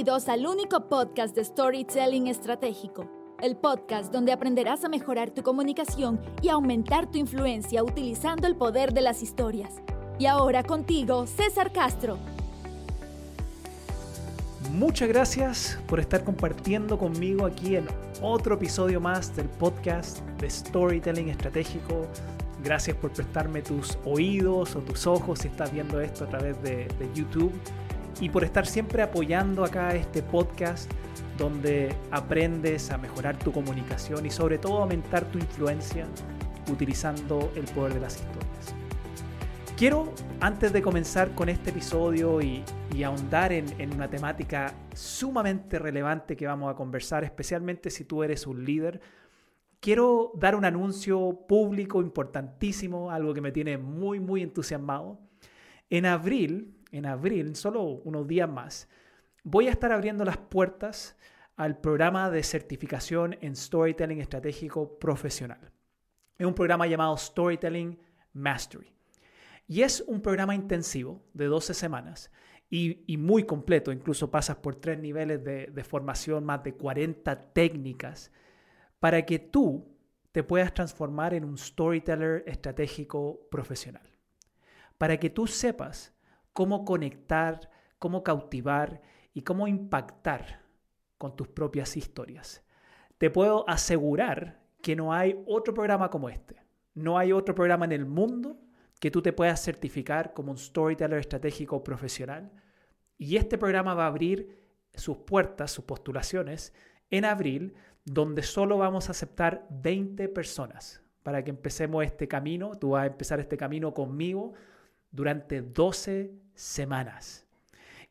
Bienvenidos al único podcast de Storytelling Estratégico, el podcast donde aprenderás a mejorar tu comunicación y aumentar tu influencia utilizando el poder de las historias. Y ahora contigo, César Castro. Muchas gracias por estar compartiendo conmigo aquí en otro episodio más del podcast de Storytelling Estratégico. Gracias por prestarme tus oídos o tus ojos si estás viendo esto a través de, de YouTube y por estar siempre apoyando acá este podcast donde aprendes a mejorar tu comunicación y sobre todo aumentar tu influencia utilizando el poder de las historias. Quiero, antes de comenzar con este episodio y, ahondar en, en una temática sumamente relevante que vamos a conversar, especialmente si tú eres un líder, quiero dar un anuncio público importantísimo, algo que me tiene muy, muy entusiasmado. En abril en abril, solo unos días más, voy a estar abriendo las puertas al programa de certificación en Storytelling Estratégico Profesional. Es un programa llamado Storytelling Mastery. Y es un programa intensivo de 12 semanas y, muy completo. Incluso pasas por tres niveles de, formación, más de 40 técnicas, para que tú te puedas transformar en un storyteller estratégico profesional. Para que tú sepas cómo conectar, cómo cautivar y cómo impactar con tus propias historias. Te puedo asegurar que no hay otro programa como este. No hay otro programa en el mundo que tú te puedas certificar como un storyteller estratégico profesional. Y este programa va a abrir sus puertas, sus postulaciones, en abril, donde solo vamos a aceptar 20 personas para que empecemos este camino. Tú vas a empezar este camino conmigo durante 12 semanas.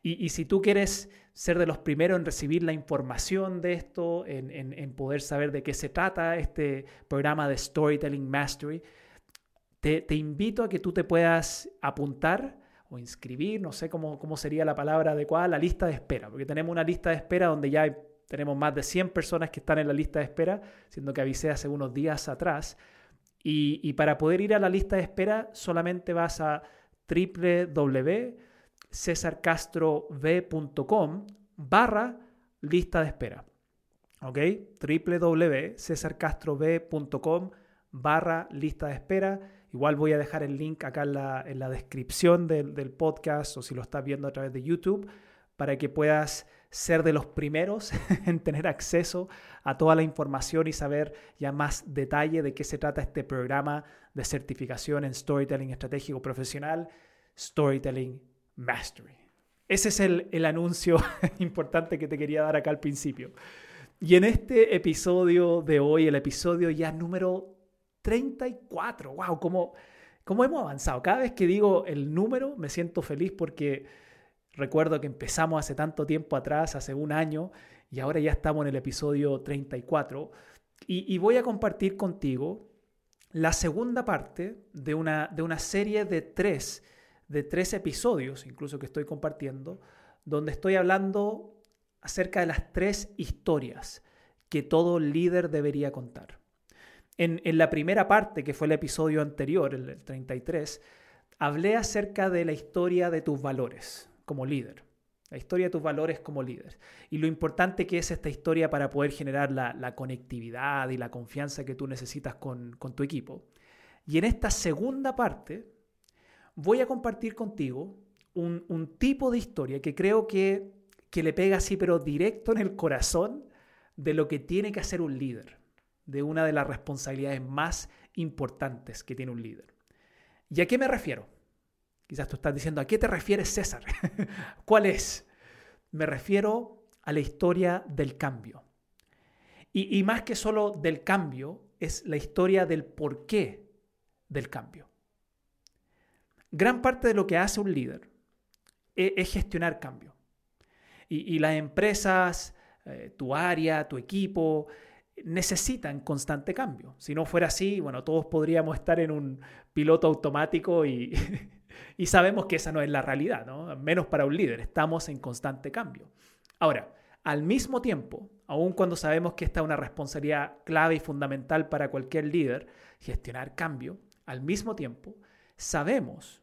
Y, si tú quieres ser de los primeros en recibir la información de esto, en, poder saber de qué se trata este programa de Storytelling Mastery, te, invito a que tú te puedas apuntar o inscribir, no sé cómo, cómo sería la palabra adecuada, la lista de espera, porque tenemos una lista de espera donde ya tenemos más de 100 personas que están en la lista de espera, siendo que avisé hace unos días atrás. Y, y para poder ir a la lista de espera solamente vas a www.cesarcastrov.com barra lista de espera. ¿Ok? www.cesarcastrov.com barra lista de espera. Igual voy a dejar el link acá en la, descripción del, del, podcast o si lo estás viendo a través de YouTube para que puedas ser de los primeros en tener acceso a toda la información y saber ya más detalle de qué se trata este programa de certificación en Storytelling Estratégico Profesional, Storytelling Mastery. Ese es el, el anuncio importante que te quería dar acá al principio. Y en este episodio de hoy, el episodio ya número 34, wow, cómo, cómo hemos avanzado. Cada vez que digo el número me siento feliz porque recuerdo que empezamos hace tanto tiempo atrás, hace un año, y ahora ya estamos en el episodio 34. Y, y voy a compartir contigo la segunda parte de una, de una serie de tres, de tres episodios, incluso que estoy compartiendo, donde estoy hablando acerca de las tres historias que todo líder debería contar. En, en, la primera parte, que fue el episodio anterior, el 33, hablé acerca de la historia de tus valores como líder. La historia de tus valores como líder. Y lo importante que es esta historia para poder generar la, conectividad y la confianza que tú necesitas con, tu equipo. Y en esta segunda parte voy a compartir contigo un, tipo de historia que creo que, que le pega así, pero directo en el corazón de lo que tiene que hacer un líder, de una de las responsabilidades más importantes que tiene un líder. ¿Y a qué me refiero? Quizás tú estás diciendo, ¿a qué te refieres César? ¿Cuál es? Me refiero a la historia del cambio. Y, más que solo del cambio, es la historia del porqué del cambio. Gran parte de lo que hace un líder e, es, gestionar cambio. Y, las empresas, eh, tu área, tu equipo, necesitan constante cambio. Si no fuera así, bueno, todos podríamos estar en un piloto automático y Y sabemos que esa no es la realidad, ¿no? menos para un líder, estamos en constante cambio. Ahora, al mismo tiempo, aun cuando sabemos que esta es una responsabilidad clave y fundamental para cualquier líder, gestionar cambio, al mismo tiempo, sabemos,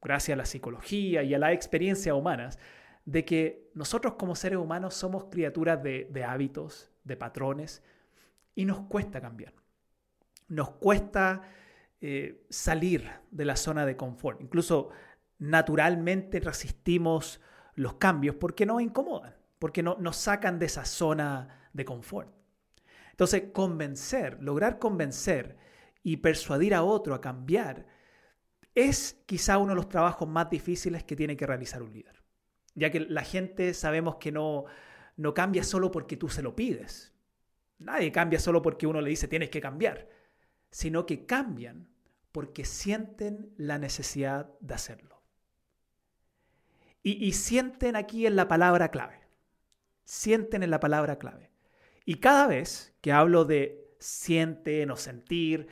gracias a la psicología y a la experiencia humanas, de que nosotros como seres humanos somos criaturas de, de hábitos, de patrones, y nos cuesta cambiar. Nos cuesta eh, salir de la zona de confort. Incluso naturalmente resistimos los cambios porque nos incomodan, porque no, nos sacan de esa zona de confort. Entonces, convencer, lograr convencer y persuadir a otro a cambiar es quizá uno de los trabajos más difíciles que tiene que realizar un líder. Ya que la gente sabemos que no, no cambia solo porque tú se lo pides. Nadie cambia solo porque uno le dice tienes que cambiar sino que cambian porque sienten la necesidad de hacerlo. Y, sienten aquí en la palabra clave. Sienten en la palabra clave. Y cada vez que hablo de sienten o sentir,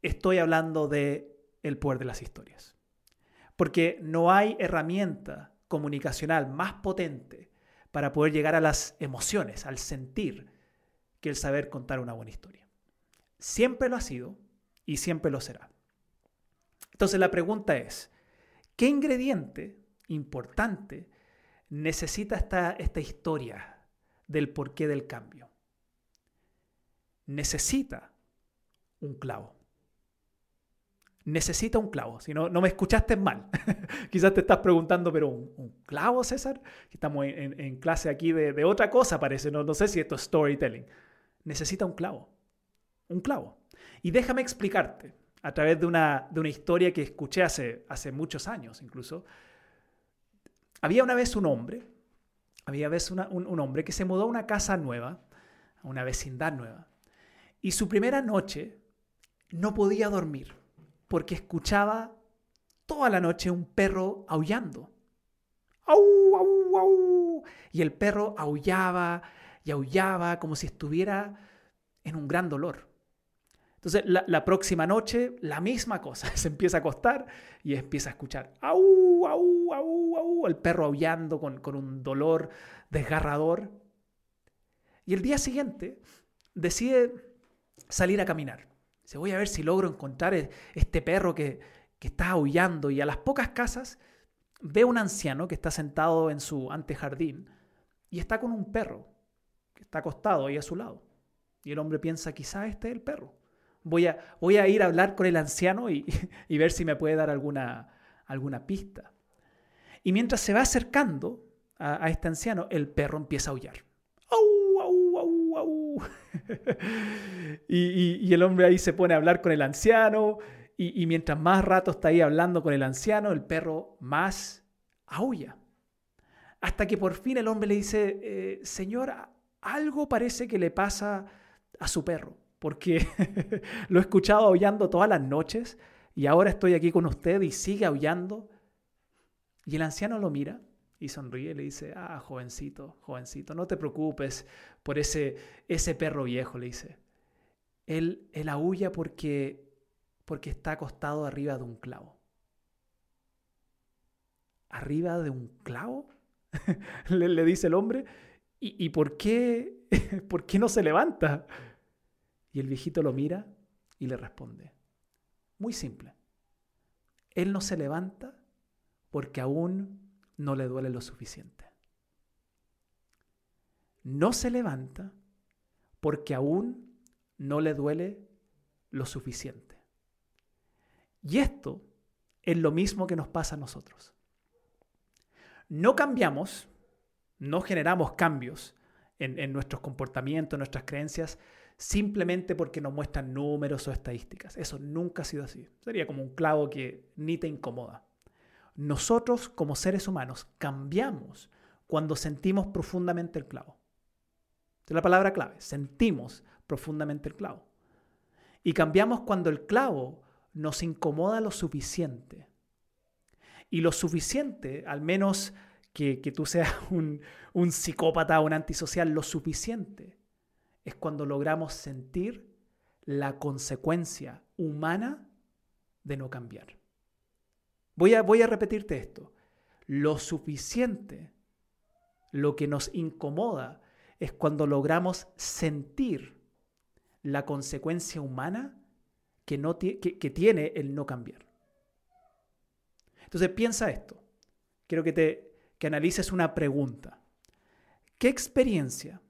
estoy hablando de el poder de las historias. Porque no hay herramienta comunicacional más potente para poder llegar a las emociones, al sentir, que el saber contar una buena historia. Siempre lo ha sido y siempre lo será. Entonces la pregunta es, ¿qué ingrediente importante necesita esta, esta historia del porqué del cambio? Necesita un clavo. Necesita un clavo. Si no, no me escuchaste mal. Quizás te estás preguntando, pero ¿un, clavo, César? Estamos en, clase aquí de, otra cosa, parece. No, no sé si esto es storytelling. Necesita un clavo un clavo. Y déjame explicarte, a través de una, de una historia que escuché hace, hace muchos años incluso, había una vez un hombre, había vez un, un hombre que se mudó a una casa nueva, a una vecindad nueva, y su primera noche no podía dormir porque escuchaba toda la noche un perro aullando. ¡Au, au, au! Y el perro aullaba y aullaba como si estuviera en un gran dolor. Entonces, la, próxima noche, la misma cosa. Se empieza a acostar y empieza a escuchar au, au, au, au, el perro aullando con, con un dolor desgarrador. Y el día siguiente decide salir a caminar. Dice, voy a ver si logro encontrar e, este perro que, que está aullando. Y a las pocas casas ve un anciano que está sentado en su antejardín y está con un perro que está acostado ahí a su lado. Y el hombre piensa, quizá este es el perro. Voy a, voy a ir a hablar con el anciano y, ver si me puede dar alguna, alguna pista. Y mientras se va acercando a, este anciano, el perro empieza a aullar. ¡Au, au, au, au! y, el hombre ahí se pone a hablar con el anciano. Y, mientras más rato está ahí hablando con el anciano, el perro más aulla. Hasta que por fin el hombre le dice, eh, Señor, algo parece que le pasa a su perro porque lo he escuchado aullando todas las noches y ahora estoy aquí con usted y sigue aullando. Y el anciano lo mira y sonríe y le dice, ah, jovencito, jovencito, no te preocupes por ese, ese perro viejo, le dice. Él, él aúlla porque, porque está acostado arriba de un clavo. ¿Arriba de un clavo? le, dice el hombre. ¿Y, y por, qué, por qué no se levanta? Y el viejito lo mira y le responde. Muy simple. Él no se levanta porque aún no le duele lo suficiente. No se levanta porque aún no le duele lo suficiente. Y esto es lo mismo que nos pasa a nosotros. No cambiamos, no generamos cambios en, en nuestros comportamientos, en nuestras creencias, simplemente porque nos muestran números o estadísticas. Eso nunca ha sido así. Sería como un clavo que ni te incomoda. Nosotros como seres humanos cambiamos cuando sentimos profundamente el clavo. es la palabra clave, sentimos profundamente el clavo. Y cambiamos cuando el clavo nos incomoda lo suficiente. Y lo suficiente, al menos que, tú seas un, un psicópata o un antisocial, lo suficiente es cuando logramos sentir la consecuencia humana de no cambiar. Voy a, voy a repetirte esto. Lo suficiente, lo que nos incomoda, es cuando logramos sentir la consecuencia humana que, no que, que tiene el no cambiar. Entonces piensa esto. Quiero que te, que analices una pregunta. ¿Qué experiencia,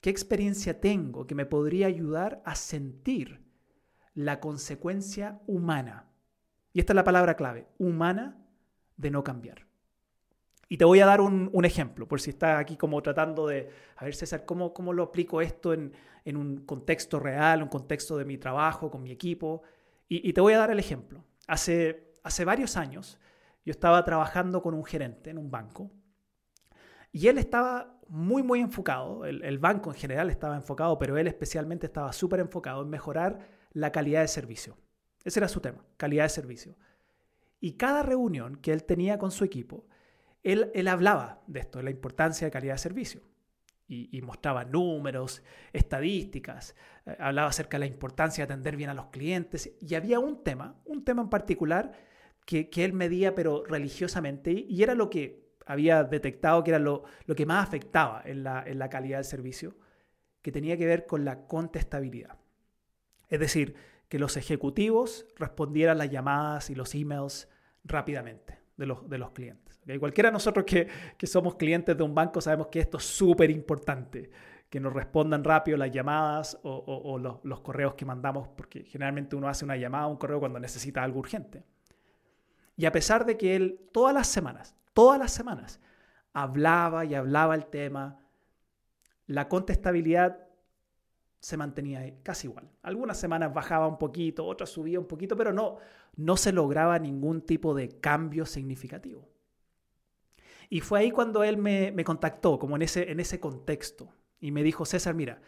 qué experiencia tengo que me podría ayudar a sentir la consecuencia humana? Y esta es la palabra clave, humana de no cambiar. Y te voy a dar un, ejemplo, por si estás aquí como tratando de, a ver César, ¿cómo, cómo lo aplico esto en, un contexto real, un contexto de mi trabajo, con mi equipo? Y, te voy a dar el ejemplo. Hace, hace varios años yo estaba trabajando con un gerente en un banco y él estaba muy, muy enfocado, el, el banco en general estaba enfocado, pero él especialmente estaba súper enfocado en mejorar la calidad de servicio. Ese era su tema, calidad de servicio. Y cada reunión que él tenía con su equipo, él, hablaba de esto, de la importancia de calidad de servicio. Y, mostraba números, estadísticas, eh, hablaba acerca de la importancia de atender bien a los clientes. Y había un tema, un tema en particular que, él medía, pero religiosamente, y era lo que había detectado que era lo, que más afectaba en la, en la calidad del servicio, que tenía que ver con la contestabilidad. Es decir, que los ejecutivos respondieran las llamadas y los emails rápidamente de los, de los clientes. Cualquiera de nosotros que, somos clientes de un banco sabemos que esto es súper importante, que nos respondan rápido las llamadas o, los, correos que mandamos, porque generalmente uno hace una llamada o un correo cuando necesita algo urgente. Y a pesar de que él todas las semanas, todas las semanas, hablaba y hablaba el tema, la contestabilidad se mantenía casi igual. Algunas semanas bajaba un poquito, otras subía un poquito, pero no, no se lograba ningún tipo de cambio significativo. Y fue ahí cuando él me, contactó, como en ese, en ese contexto, y me dijo, César, mira,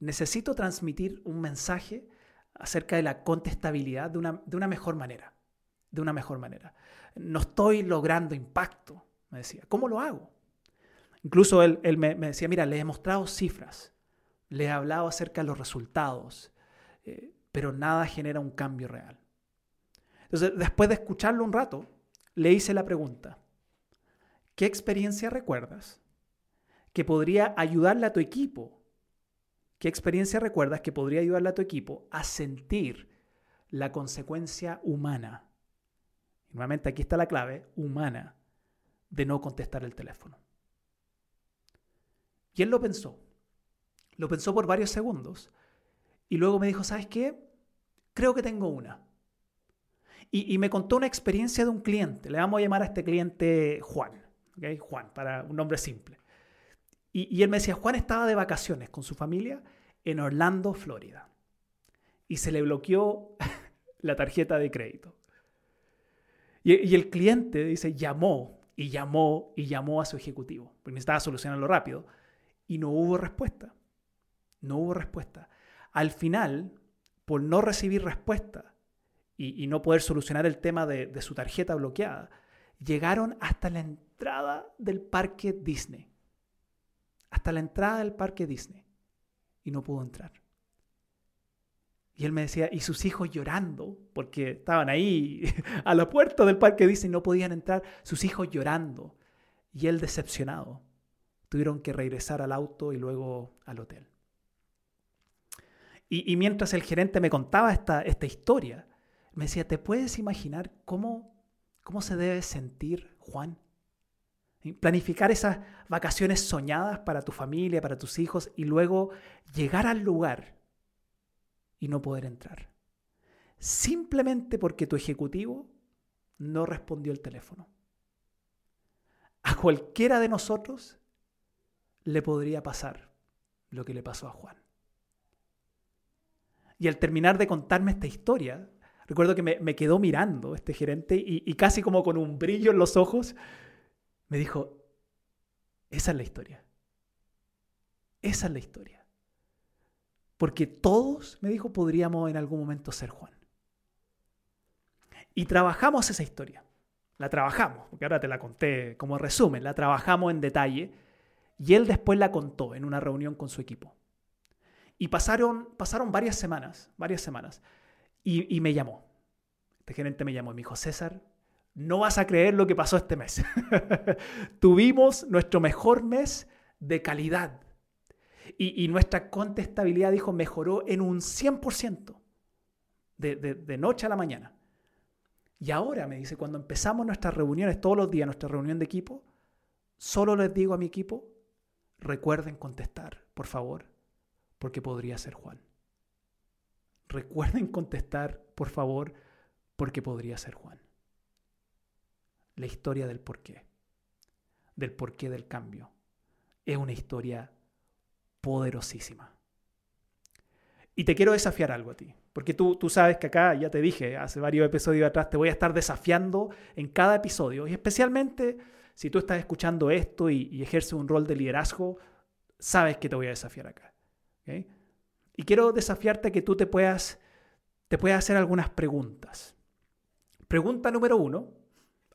necesito transmitir un mensaje acerca de la contestabilidad de una, de una mejor manera, de una mejor manera. No estoy logrando impacto, me decía. ¿Cómo lo hago? Incluso él, él me, decía, mira, le he mostrado cifras, le he hablado acerca de los resultados, eh, pero nada genera un cambio real. Entonces, después de escucharlo un rato, le hice la pregunta, ¿Qué experiencia recuerdas que podría ayudarle a tu equipo? ¿Qué experiencia recuerdas que podría ayudarle a tu equipo a sentir la consecuencia humana? Nuevamente aquí está la clave, humana, de no contestar el teléfono. Y él lo pensó. Lo pensó por varios segundos. Y luego me dijo, ¿sabes qué? Creo que tengo una. Y, y, me contó una experiencia de un cliente. Le vamos a llamar a este cliente Juan. Juan, para un nombre simple. Y, él me decía, Juan estaba de vacaciones con su familia en Orlando, Florida. Y se le bloqueó la tarjeta de crédito. Y, el cliente, dice, llamó y llamó y llamó a su ejecutivo, porque necesitaba solucionarlo rápido. Y no hubo respuesta. No hubo respuesta. Al final, por no recibir respuesta y, no poder solucionar el tema de, de su tarjeta bloqueada, llegaron hasta la entrada del parque Disney. Hasta la entrada del parque Disney. Y no pudo entrar. Y él me decía, y sus hijos llorando, porque estaban ahí a la puerta del parque Disney y no podían entrar, sus hijos llorando. Y él decepcionado. Tuvieron que regresar al auto y luego al hotel. Y, mientras el gerente me contaba esta, esta historia, me decía, ¿te puedes imaginar cómo ¿Cómo se debe sentir Juan? Planificar esas vacaciones soñadas para tu familia, para tus hijos y luego llegar al lugar y no poder entrar. Simplemente porque tu ejecutivo no respondió el teléfono. A cualquiera de nosotros le podría pasar lo que le pasó a Juan. Y al terminar de contarme esta historia, recuerdo que me, quedó mirando este gerente y, casi como con un brillo en los ojos, me dijo, esa es la historia. Esa es la historia. Porque todos, me dijo, podríamos en algún momento ser Juan. Y trabajamos esa historia. La trabajamos, porque ahora te la conté como resumen, la trabajamos en detalle y él después la contó en una reunión con su equipo. Y pasaron, pasaron varias semanas, varias semanas. Y, me llamó. Este gerente me llamó y me dijo, César, no vas a creer lo que pasó este mes. Tuvimos nuestro mejor mes de calidad. Y, nuestra contestabilidad, dijo, mejoró en un 100%, de, de, noche a la mañana. Y ahora, me dice, cuando empezamos nuestras reuniones, todos los días, nuestra reunión de equipo, solo les digo a mi equipo, recuerden contestar, por favor, porque podría ser Juan. Recuerden contestar, por favor, porque podría ser Juan. La historia del porqué, del porqué del cambio, es una historia poderosísima. Y te quiero desafiar algo a ti, porque tú, tú sabes que acá, ya te dije, hace varios episodios atrás, te voy a estar desafiando en cada episodio, y especialmente si tú estás escuchando esto y, ejerces un rol de liderazgo, sabes que te voy a desafiar acá. Y quiero desafiarte a que tú te puedas, te puedas hacer algunas preguntas. Pregunta número uno.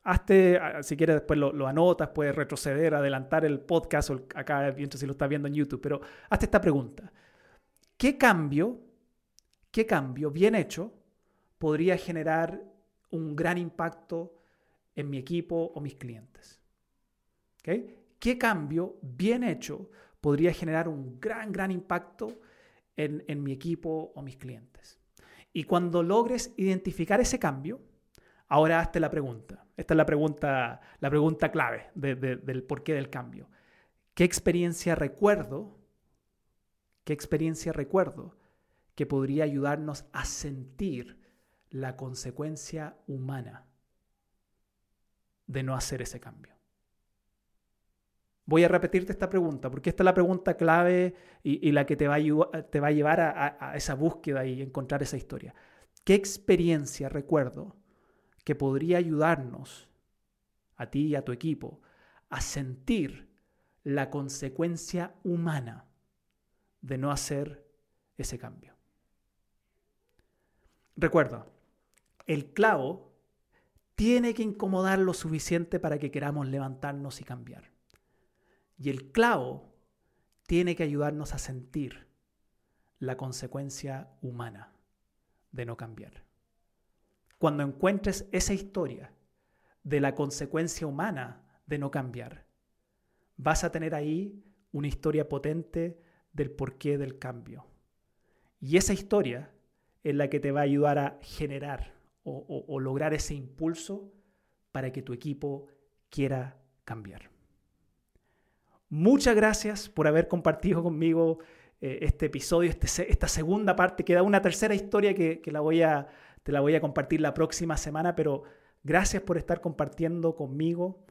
Hazte, si quieres después lo, anotas, puedes retroceder, adelantar el podcast o acá mientras si lo estás viendo en YouTube, pero hazte esta pregunta. ¿Qué cambio, qué cambio bien hecho podría generar un gran impacto en mi equipo o mis clientes? ¿Qué cambio bien hecho podría generar un gran, gran impacto en, en mi equipo o mis clientes? Y cuando logres identificar ese cambio, ahora hazte la pregunta. Esta es la pregunta, la pregunta clave del porqué del cambio. ¿Qué experiencia recuerdo? ¿Qué experiencia recuerdo que podría ayudarnos a sentir la consecuencia humana de no hacer ese cambio? Voy a repetirte esta pregunta, porque esta es la pregunta clave y, la que te va a, te va a llevar a, esa búsqueda y encontrar esa historia. ¿Qué experiencia recuerdo que podría ayudarnos a ti y a tu equipo a sentir la consecuencia humana de no hacer ese cambio? Recuerda, el clavo tiene que incomodar lo suficiente para que queramos levantarnos y cambiar. Y el clavo tiene que ayudarnos a sentir la consecuencia humana de no cambiar. Cuando encuentres esa historia de la consecuencia humana de no cambiar, vas a tener ahí una historia potente del porqué del cambio. Y esa historia es la que te va a ayudar a generar o, lograr ese impulso para que tu equipo quiera cambiar. Muchas gracias por haber compartido conmigo eh, este episodio, este, esta segunda parte. Queda una tercera historia que, la voy a, te la voy a compartir la próxima semana, pero gracias por estar compartiendo conmigo.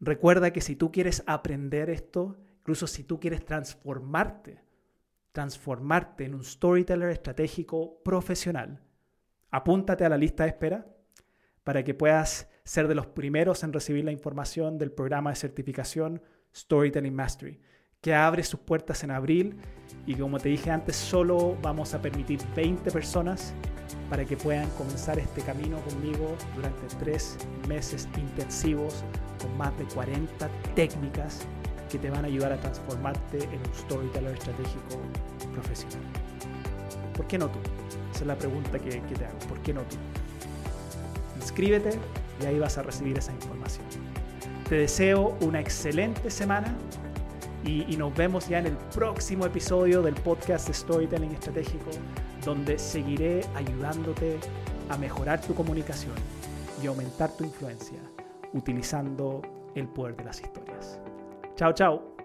Recuerda que si tú quieres aprender esto, incluso si tú quieres transformarte, transformarte en un storyteller estratégico profesional, apúntate a la lista de espera para que puedas ser de los primeros en recibir la información del programa de certificación Storytelling Mastery, que abre sus puertas en abril y como te dije antes, solo vamos a permitir 20 personas para que puedan comenzar este camino conmigo durante tres meses intensivos con más de 40 técnicas que te van a ayudar a transformarte en un storyteller estratégico profesional. ¿Por qué no tú? Esa es la pregunta que, te hago. ¿Por qué no tú? Inscríbete y ahí vas a recibir esa información. Te deseo una excelente semana y, nos vemos ya en el próximo episodio del podcast Storytelling Estratégico, donde seguiré ayudándote a mejorar tu comunicación y aumentar tu influencia utilizando el poder de las historias. Chao, chao.